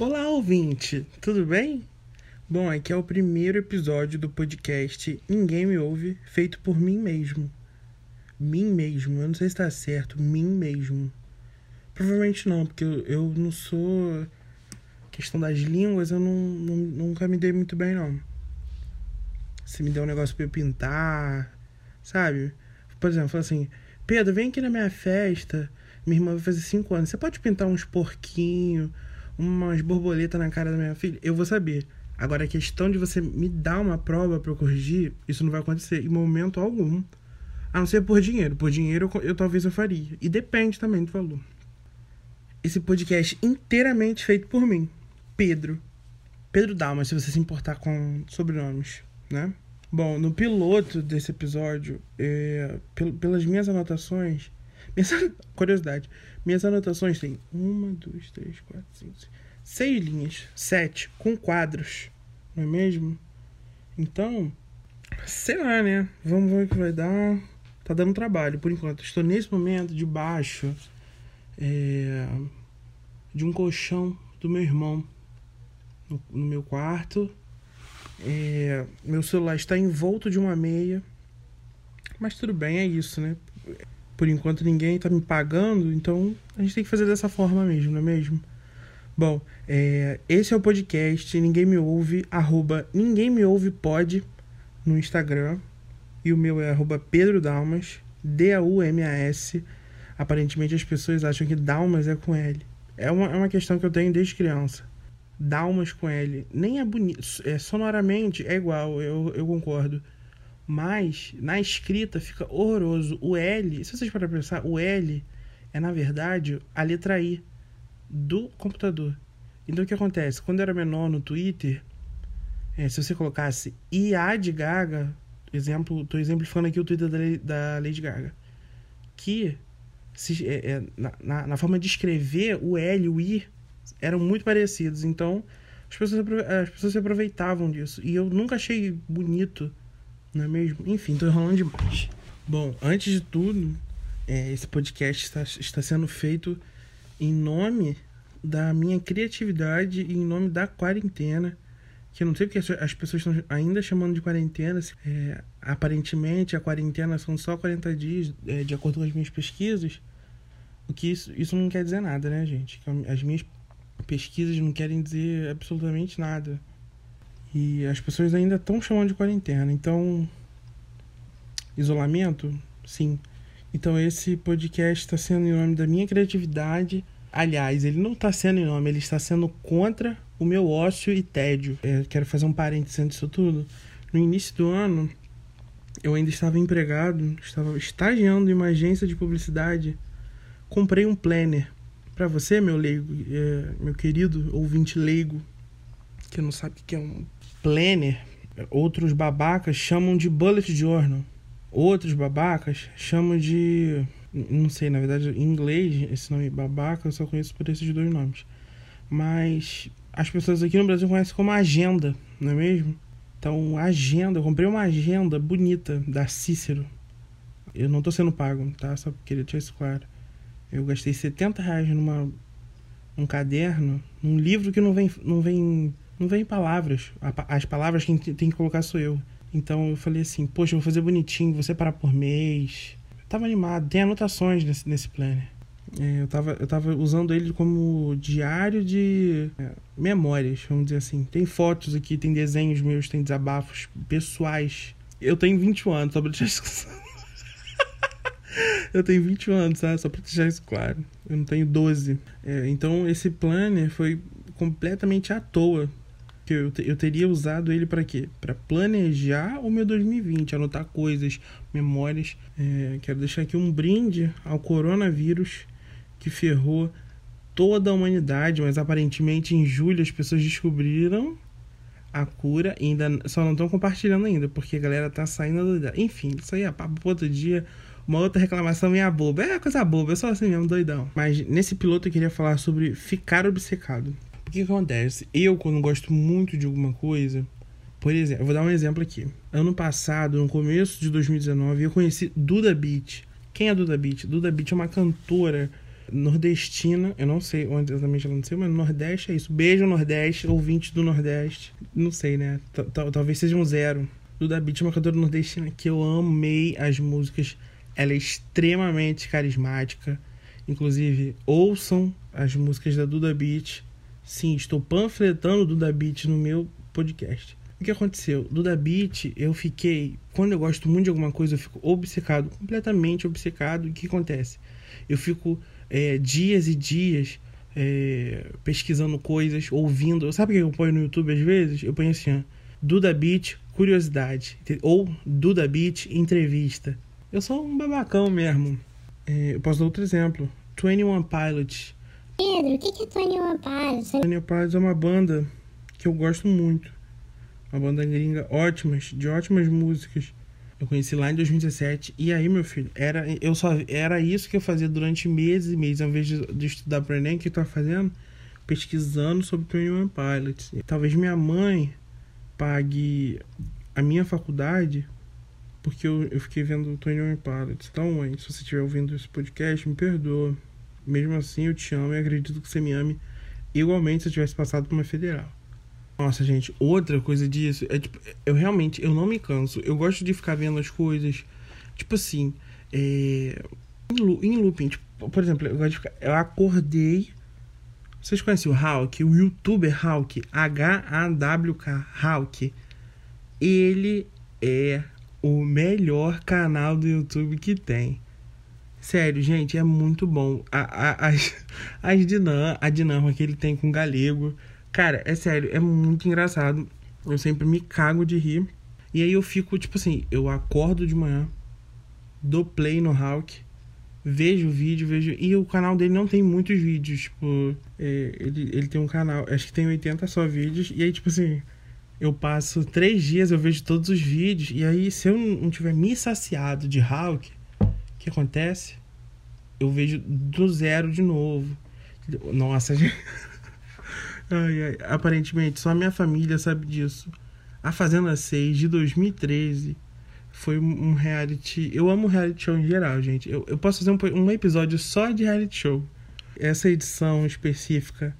Olá, ouvinte, tudo bem? Bom, aqui é o primeiro episódio do podcast Ninguém Me Ouve, feito por mim mesmo. Mim mesmo, eu não sei se tá certo, mim mesmo. Provavelmente não, porque eu, eu não sou. Questão das línguas, eu não, não, nunca me dei muito bem, não. Se me der um negócio pra eu pintar, sabe? Por exemplo, assim: Pedro, vem aqui na minha festa. Minha irmã vai fazer 5 anos. Você pode pintar uns porquinhos, umas borboletas na cara da minha filha? Eu vou saber. Agora, a questão de você me dar uma prova para eu corrigir, isso não vai acontecer em momento algum. A não ser por dinheiro. Por dinheiro, eu, eu talvez eu faria. E depende também do valor. Esse podcast inteiramente feito por mim, Pedro. Pedro Dalmas, se você se importar com sobrenomes, né? Bom, no piloto desse episódio, é, pel pelas minhas anotações, minhas, curiosidade, minhas anotações têm uma, duas, três, quatro, cinco, seis, seis linhas, sete, com quadros, não é mesmo? Então, sei lá, né? Vamos ver o que vai dar. Tá dando trabalho por enquanto. Estou nesse momento debaixo é, de um colchão do meu irmão no, meu quarto. É, meu celular está envolto de uma meia. Mas tudo bem, é isso, né? Por enquanto ninguém tá me pagando, então a gente tem que fazer dessa forma mesmo, não é mesmo? Bom, é, esse é o podcast Ninguém Me Ouve, arroba Ninguém Me Ouve Pode no Instagram. E o meu é arroba Pedro Dalmas, D-A-U-M-A-S. Aparentemente as pessoas acham que Dalmas é com L. É uma, é uma questão que eu tenho desde criança. Dalmas com L. Nem é bonito. É, sonoramente é igual, eu, eu concordo. Mas na escrita fica horroroso. O L, se vocês para pensar, o L é na verdade a letra I do computador. Então o que acontece? Quando eu era menor no Twitter, é, se você colocasse IA de Gaga, exemplo, estou exemplificando aqui o Twitter da, da Lady Gaga, que se, é, é, na, na, forma de escrever o L o I eram muito parecidos. Então as pessoas, as pessoas se aproveitavam disso. E eu nunca achei bonito não é mesmo? Enfim, tô enrolando demais. Bom, antes de tudo, é, esse podcast está, está sendo feito em nome da minha criatividade e em nome da quarentena. Que eu não sei porque as pessoas estão ainda chamando de quarentena. É, aparentemente, a quarentena são só 40 dias, é, de acordo com as minhas pesquisas. O que isso, isso não quer dizer nada, né, gente? As minhas pesquisas não querem dizer absolutamente nada. E as pessoas ainda estão chamando de quarentena. Então, isolamento? Sim. Então, esse podcast está sendo em nome da minha criatividade. Aliás, ele não está sendo em nome, ele está sendo contra o meu ócio e tédio. É, quero fazer um parênteses antes disso tudo. No início do ano, eu ainda estava empregado, estava estagiando em uma agência de publicidade. Comprei um planner. Para você, meu leigo, é, meu querido ouvinte leigo, que não sabe o que é um planner, outros babacas chamam de bullet journal. Outros babacas chamam de. Não sei, na verdade, em inglês, esse nome babaca eu só conheço por esses dois nomes. Mas as pessoas aqui no Brasil conhecem como agenda, não é mesmo? Então, agenda, eu comprei uma agenda bonita da Cícero. Eu não tô sendo pago, tá? Só queria deixar isso claro. Eu gastei 70 reais numa um caderno, num livro que não vem, não vem não vem palavras. As palavras quem tem que colocar sou eu. Então eu falei assim, poxa, eu vou fazer bonitinho, você parar por mês. Eu tava animado, tem anotações nesse, nesse planner. É, eu, tava, eu tava usando ele como diário de é, memórias, vamos dizer assim. Tem fotos aqui, tem desenhos meus, tem desabafos pessoais. Eu tenho 21 anos, só pra deixar Eu tenho 21 anos, tá? Só pra deixar isso claro. Eu não tenho 12. É, então esse planner foi completamente à toa que eu, eu teria usado ele para quê? Para planejar o meu 2020, anotar coisas, memórias. É, quero deixar aqui um brinde ao coronavírus que ferrou toda a humanidade, mas aparentemente em julho as pessoas descobriram a cura ainda só não estão compartilhando ainda, porque a galera tá saindo doida. Enfim, isso aí é papo pro outro dia. Uma outra reclamação minha boba. É coisa boba, eu sou assim mesmo, doidão. Mas nesse piloto eu queria falar sobre ficar obcecado. O que acontece? Eu, quando gosto muito de alguma coisa, por exemplo, eu vou dar um exemplo aqui. Ano passado, no começo de 2019, eu conheci Duda Beat. Quem é Duda Beat? Duda Beat é uma cantora nordestina. Eu não sei onde exatamente ela sei, mas no Nordeste é isso. Beijo, Nordeste, ouvintes do Nordeste. Não sei, né? Talvez seja um zero. Duda Beat é uma cantora nordestina que eu amei as músicas. Ela é extremamente carismática. Inclusive, ouçam as músicas da Duda Beat. Sim, estou panfletando Duda Beat no meu podcast. O que aconteceu? Duda Beat, eu fiquei. Quando eu gosto muito de alguma coisa, eu fico obcecado, completamente obcecado. O que acontece? Eu fico é, dias e dias é, pesquisando coisas, ouvindo. Sabe o que eu ponho no YouTube às vezes? Eu ponho assim, ó, Duda Beat, curiosidade. Ou Duda Beat, entrevista. Eu sou um babacão mesmo. É, eu posso dar outro exemplo. 21 Pilots. Pedro, o que é 21 Pilots? 21 Pilots é uma banda que eu gosto muito. Uma banda gringa ótimas, de ótimas músicas. Eu conheci lá em 2017. E aí, meu filho, era, eu só, era isso que eu fazia durante meses e meses. Ao invés de, de estudar para Enem, o que eu tava fazendo? Pesquisando sobre 21 Pilots. Talvez minha mãe pague a minha faculdade porque eu, eu fiquei vendo Tony Pilots. Então, mãe, se você estiver ouvindo esse podcast, me perdoa. Mesmo assim, eu te amo e acredito que você me ame igualmente se eu tivesse passado por uma federal. Nossa, gente, outra coisa disso é tipo, eu realmente eu não me canso. Eu gosto de ficar vendo as coisas, tipo assim, é, em looping. Tipo, por exemplo, eu gosto de ficar, eu acordei. Vocês conhecem o Hawk? O youtuber Hawk, H-A-W-K, Hawk. Ele é o melhor canal do YouTube que tem. Sério, gente, é muito bom. A, a, as, as dinam, a dinâmica que ele tem com o galego. Cara, é sério, é muito engraçado. Eu sempre me cago de rir. E aí eu fico, tipo assim, eu acordo de manhã, dou play no Hulk, vejo o vídeo, vejo. E o canal dele não tem muitos vídeos. Tipo, é, ele, ele tem um canal, acho que tem 80 só vídeos. E aí, tipo assim, eu passo três dias, eu vejo todos os vídeos, e aí se eu não tiver me saciado de Hulk, o que acontece? Eu vejo do zero de novo. Nossa, gente. Ai, ai. Aparentemente, só minha família sabe disso. A Fazenda 6 de 2013 foi um reality. Eu amo reality show em geral, gente. Eu, eu posso fazer um, um episódio só de reality show. Essa edição específica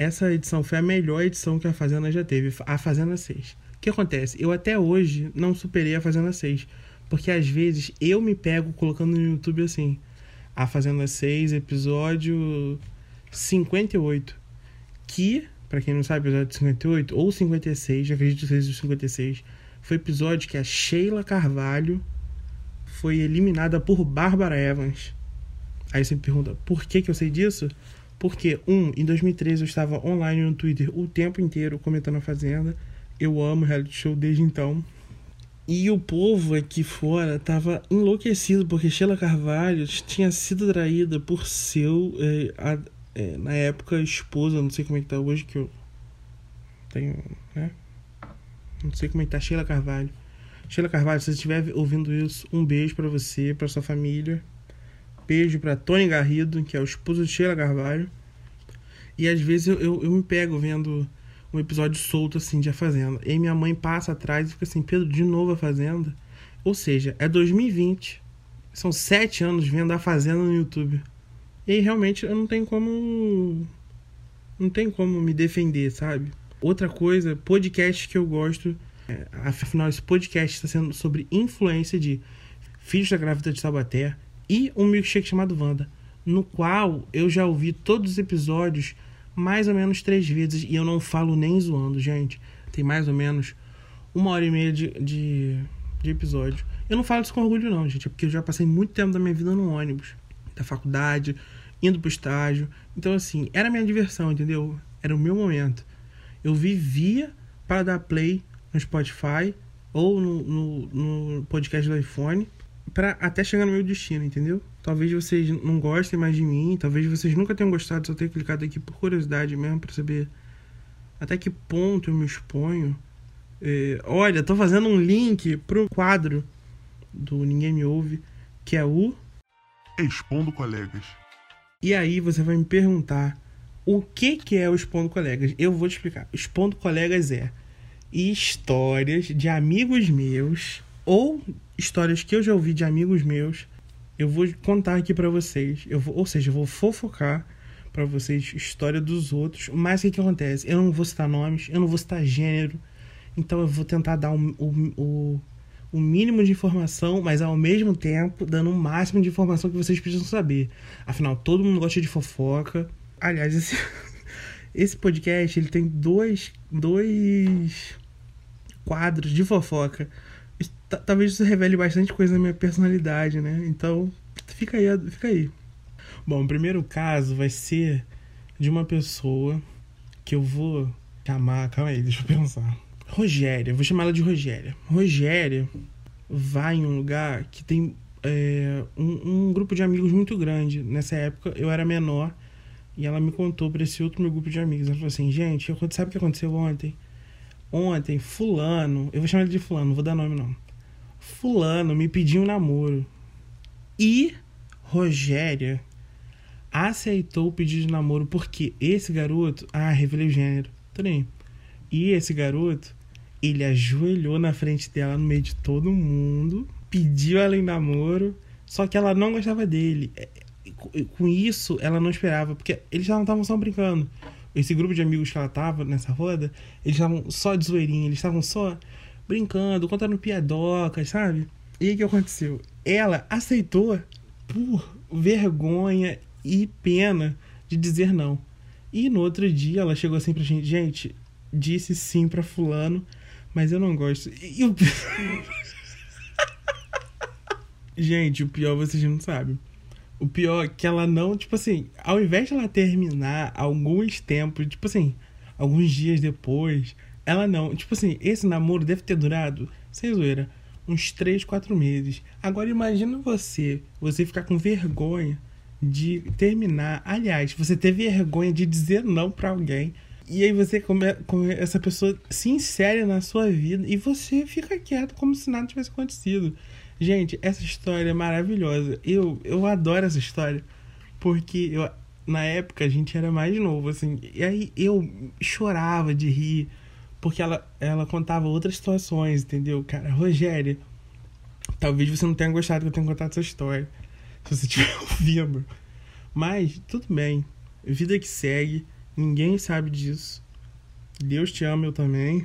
essa edição foi a melhor edição que a Fazenda já teve, a Fazenda 6. O que acontece? Eu até hoje não superei a Fazenda 6. Porque às vezes eu me pego colocando no YouTube assim. A Fazenda 6, episódio 58. Que, para quem não sabe, episódio 58 ou 56, acredito que seja o 56, foi episódio que a Sheila Carvalho foi eliminada por Bárbara Evans. Aí você me pergunta, por que, que eu sei disso? Porque, um, em 2013 eu estava online no Twitter o tempo inteiro comentando a Fazenda. Eu amo reality show desde então. E o povo aqui fora tava enlouquecido porque Sheila Carvalho tinha sido traída por seu, é, a, é, na época, esposa, não sei como é que tá hoje, que eu tenho, né? Não sei como é que tá Sheila Carvalho. Sheila Carvalho, se você estiver ouvindo isso, um beijo para você, para sua família beijo para Tony Garrido, que é o esposo de Sheila Carvalho. E às vezes eu, eu, eu, me pego vendo um episódio solto assim de A Fazenda. E minha mãe passa atrás e fica assim, Pedro, de novo A Fazenda? Ou seja, é 2020. São sete anos vendo A Fazenda no YouTube. E realmente eu não tenho como. Não tem como me defender, sabe? Outra coisa, podcast que eu gosto. É, afinal, esse podcast está sendo sobre influência de Filhos da Grávida de Sabaté, e um milkshake chamado Wanda, no qual eu já ouvi todos os episódios mais ou menos três vezes e eu não falo nem zoando, gente. Tem mais ou menos uma hora e meia de, de, de episódio. Eu não falo isso com orgulho, não, gente, é porque eu já passei muito tempo da minha vida no ônibus, da faculdade, indo pro estágio. Então, assim, era minha diversão, entendeu? Era o meu momento. Eu vivia para dar play no Spotify ou no, no, no podcast do iPhone para até chegar no meu destino, entendeu? Talvez vocês não gostem mais de mim, talvez vocês nunca tenham gostado, só tenho clicado aqui por curiosidade mesmo para saber até que ponto eu me exponho. É, olha, tô fazendo um link pro quadro do Ninguém Me Ouve, que é o Expondo Colegas. E aí você vai me perguntar O que, que é o Expondo Colegas? Eu vou te explicar. Expondo Colegas é histórias de amigos meus ou histórias que eu já ouvi de amigos meus. Eu vou contar aqui para vocês. Eu vou, ou seja, eu vou fofocar para vocês história dos outros. Mas o que, que acontece? Eu não vou citar nomes, eu não vou citar gênero. Então eu vou tentar dar o, mínimo de informação, mas ao mesmo tempo dando o máximo de informação que vocês precisam saber. Afinal, todo mundo gosta de fofoca. Aliás, esse, esse podcast ele tem dois, dois quadros de fofoca. Talvez isso revele bastante coisa na minha personalidade, né? Então, fica aí, fica aí. Bom, o primeiro caso vai ser de uma pessoa que eu vou chamar. Calma aí, deixa eu pensar. Rogéria, vou chamar ela de Rogéria. Rogéria vai em um lugar que tem é, um, um, grupo de amigos muito grande. Nessa época eu era menor e ela me contou para esse outro meu grupo de amigos. Ela falou assim: gente, sabe o que aconteceu ontem? Ontem, Fulano, eu vou chamar ele de Fulano, não vou dar nome não. Fulano me pediu um namoro. E Rogéria aceitou o pedido de namoro porque esse garoto. Ah, revelei o gênero. Tudo bem. E esse garoto, ele ajoelhou na frente dela no meio de todo mundo, pediu ela em namoro, só que ela não gostava dele. É, com isso, ela não esperava, porque eles não estavam só brincando. Esse grupo de amigos que ela tava nessa roda, eles estavam só de zoeirinha, eles estavam só brincando, contando piadocas, sabe? E o que aconteceu? Ela aceitou por vergonha e pena de dizer não. E no outro dia ela chegou assim pra gente, gente, disse sim pra fulano, mas eu não gosto. E o Gente, o pior vocês não sabem. O pior é que ela não, tipo assim, ao invés de ela terminar alguns tempos, tipo assim, alguns dias depois, ela não. Tipo assim, esse namoro deve ter durado, sem zoeira, uns 3, 4 meses. Agora imagina você, você ficar com vergonha de terminar. Aliás, você ter vergonha de dizer não para alguém. E aí você come, come, essa pessoa se insere na sua vida e você fica quieto como se nada tivesse acontecido. Gente, essa história é maravilhosa. Eu, eu adoro essa história. Porque eu, na época a gente era mais novo, assim. E aí eu chorava de rir. Porque ela, ela contava outras situações, entendeu? Cara, Rogéria, talvez você não tenha gostado que eu tenha contado essa história. Se você estiver ouvindo. Mas, tudo bem. Vida que segue. Ninguém sabe disso. Deus te ama, eu também.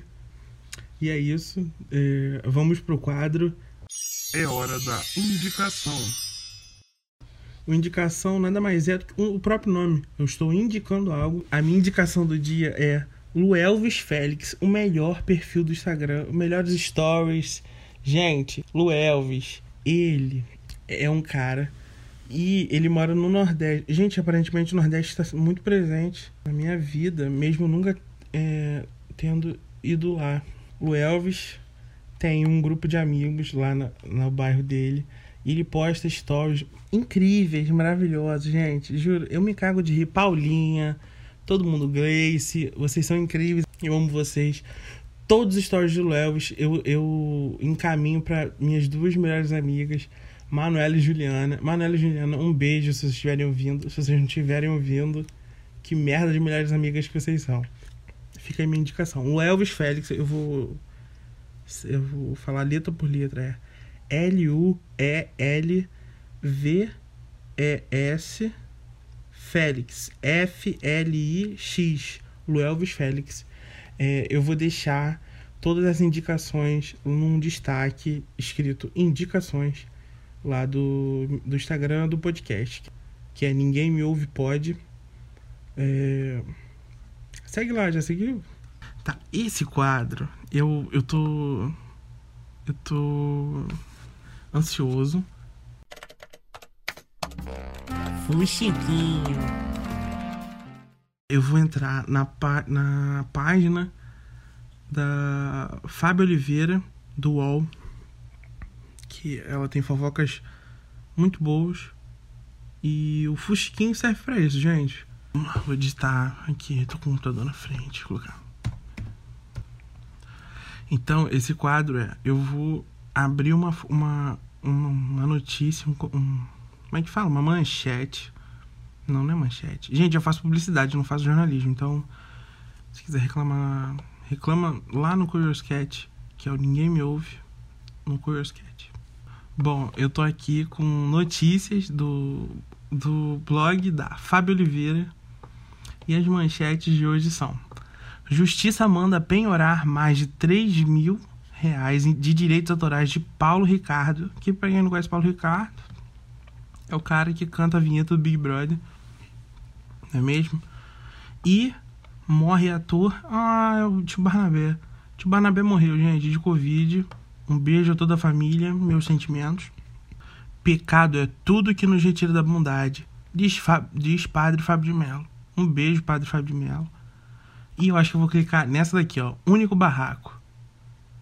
E é isso. É, vamos pro quadro é hora da indicação. O indicação nada mais é do que o próprio nome. Eu estou indicando algo. A minha indicação do dia é Luelvis Félix, o melhor perfil do Instagram, melhores stories. Gente, Luelvis, ele é um cara e ele mora no Nordeste. Gente, aparentemente o Nordeste está muito presente na minha vida, mesmo nunca é, tendo ido lá. O Elvis tem um grupo de amigos lá na, no bairro dele. E ele posta stories incríveis, maravilhosos, gente. Juro, eu me cago de rir. Paulinha, todo mundo, Grace, vocês são incríveis. Eu amo vocês. Todos os stories do Elvis eu, eu encaminho para minhas duas melhores amigas, Manuela e Juliana. Manuela e Juliana, um beijo se vocês estiverem ouvindo. Se vocês não estiverem ouvindo, que merda de melhores amigas que vocês são. Fica aí minha indicação. O Elvis Félix, eu vou eu vou falar letra por letra, é L-U-E-L-V-E-S Félix, F-L-I-X, Luelvis Félix. É, eu vou deixar todas as indicações num destaque escrito indicações lá do, do Instagram do podcast, que é Ninguém Me Ouve Pode. É... Segue lá, já seguiu? Tá, esse quadro, eu, eu tô. Eu tô. ansioso. Fuxiquinho. Eu vou entrar na, na página da Fábio Oliveira, do UOL, que ela tem fofocas muito boas. E o Fusquinho serve para isso, gente. Vou editar aqui, tô com o computador na frente, colocar. Então, esse quadro é: eu vou abrir uma, uma, uma notícia, um, como é que fala? Uma manchete Não, não é manchete. Gente, eu faço publicidade, não faço jornalismo. Então, se quiser reclamar, reclama lá no Curious Cat, que é o Ninguém Me Ouve, no Curious Cat. Bom, eu tô aqui com notícias do, do blog da Fábio Oliveira. E as manchetes de hoje são: Justiça manda penhorar mais de 3 mil reais de direitos autorais de Paulo Ricardo. Que pra quem não conhece Paulo Ricardo, é o cara que canta a vinheta do Big Brother. Não é mesmo? E morre ator. Ah, é o tio Barnabé. O tio Barnabé morreu, gente, de Covid. Um beijo a toda a família, meus sentimentos. Pecado é tudo que nos retira da bondade, diz, diz Padre Fábio de Mello. Um beijo, Padre Fábio de Mello. E eu acho que eu vou clicar nessa daqui, ó. Único barraco.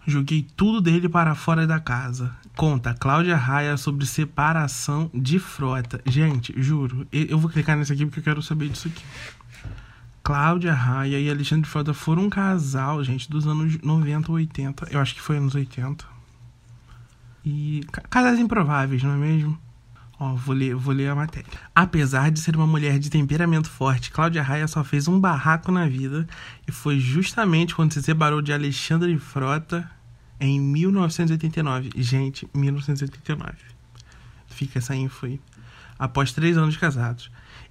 Joguei tudo dele para fora da casa. Conta Cláudia Raia sobre separação de frota. Gente, juro, eu vou clicar nessa aqui porque eu quero saber disso aqui. Cláudia Raia e Alexandre Frota foram um casal, gente, dos anos 90 ou 80. Eu acho que foi anos 80. E casais improváveis, não é mesmo? Ó, vou ler, vou ler a matéria. Apesar de ser uma mulher de temperamento forte, Cláudia Raia só fez um barraco na vida e foi justamente quando se separou de Alexandre Frota em 1989. Gente, 1989. Fica essa info aí. Após três anos casados.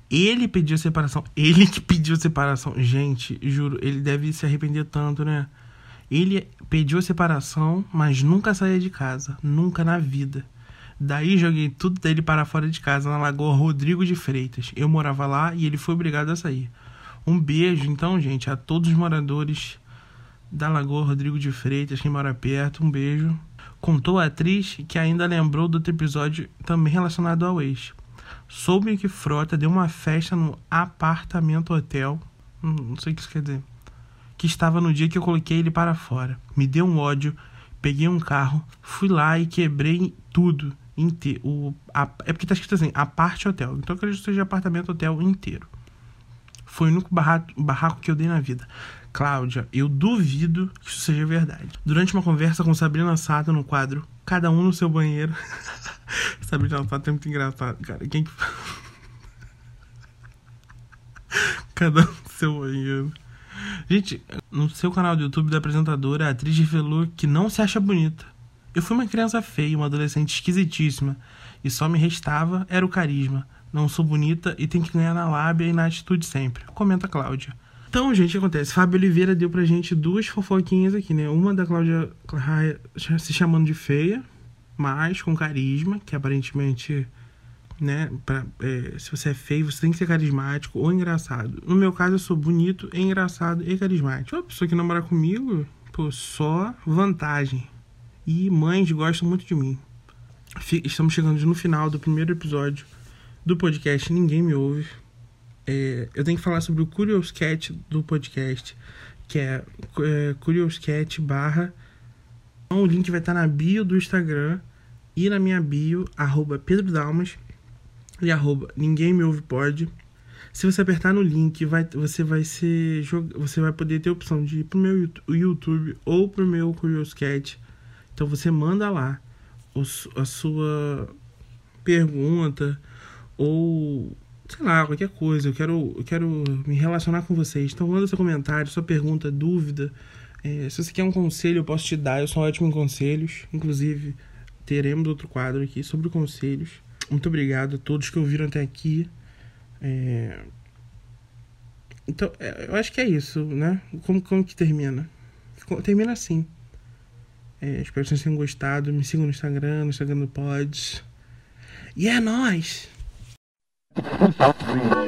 Ele pediu separação. Ele que pediu separação. Gente, juro, ele deve se arrepender tanto, né? Ele pediu separação, mas nunca saía de casa. Nunca na vida. Daí joguei tudo dele para fora de casa, na Lagoa Rodrigo de Freitas. Eu morava lá e ele foi obrigado a sair. Um beijo, então, gente, a todos os moradores da Lagoa Rodrigo de Freitas, quem mora perto. Um beijo. Contou a atriz que ainda lembrou do outro episódio também relacionado ao ex. Soube que Frota deu uma festa no apartamento hotel. Hum, não sei o que isso quer dizer que estava no dia que eu coloquei ele para fora. Me deu um ódio, peguei um carro, fui lá e quebrei tudo. O, a, é porque tá escrito assim, a parte hotel. Então eu acredito que seja apartamento hotel inteiro. Foi o único barraco que eu dei na vida. Cláudia, eu duvido que isso seja verdade. Durante uma conversa com Sabrina Sato no quadro Cada um no seu banheiro. Sabrina Sato é muito engraçado, cara. Quem que. Cada um no seu banheiro. Gente, no seu canal do YouTube da apresentadora, a atriz revelou que não se acha bonita. Eu fui uma criança feia, uma adolescente esquisitíssima, e só me restava era o carisma. Não sou bonita e tenho que ganhar na lábia e na atitude sempre. Comenta Cláudia. Então, gente, o que acontece? Fábio Oliveira deu pra gente duas fofoquinhas aqui, né? Uma da Cláudia se chamando de feia, mas com carisma, que aparentemente né? Pra, é, se você é feio, você tem que ser carismático ou engraçado. No meu caso, eu sou bonito, engraçado e carismático. Uma pessoa que namora comigo, pô, só vantagem. E mães gostam muito de mim. Estamos chegando no final do primeiro episódio do podcast Ninguém Me Ouve. É, eu tenho que falar sobre o Curious Cat do podcast, que é, é Curious Cat barra. O link vai estar na bio do Instagram e na minha bio, arroba Pedro Dalmas e arroba ninguém me ouve pode. Se você apertar no link, vai, você vai ser você vai poder ter a opção de ir pro meu YouTube ou pro meu Curious Cat. Então você manda lá a sua pergunta ou sei lá, qualquer coisa. Eu quero, eu quero me relacionar com vocês. Então manda seu comentário, sua pergunta, dúvida. É, se você quer um conselho, eu posso te dar. Eu sou ótimo em conselhos. Inclusive, teremos outro quadro aqui sobre conselhos. Muito obrigado a todos que ouviram até aqui. É... Então, é, eu acho que é isso, né? Como, como que termina? Termina assim. É, espero que vocês tenham gostado. Me sigam no Instagram, no Instagram do Pods. E é nóis! Three.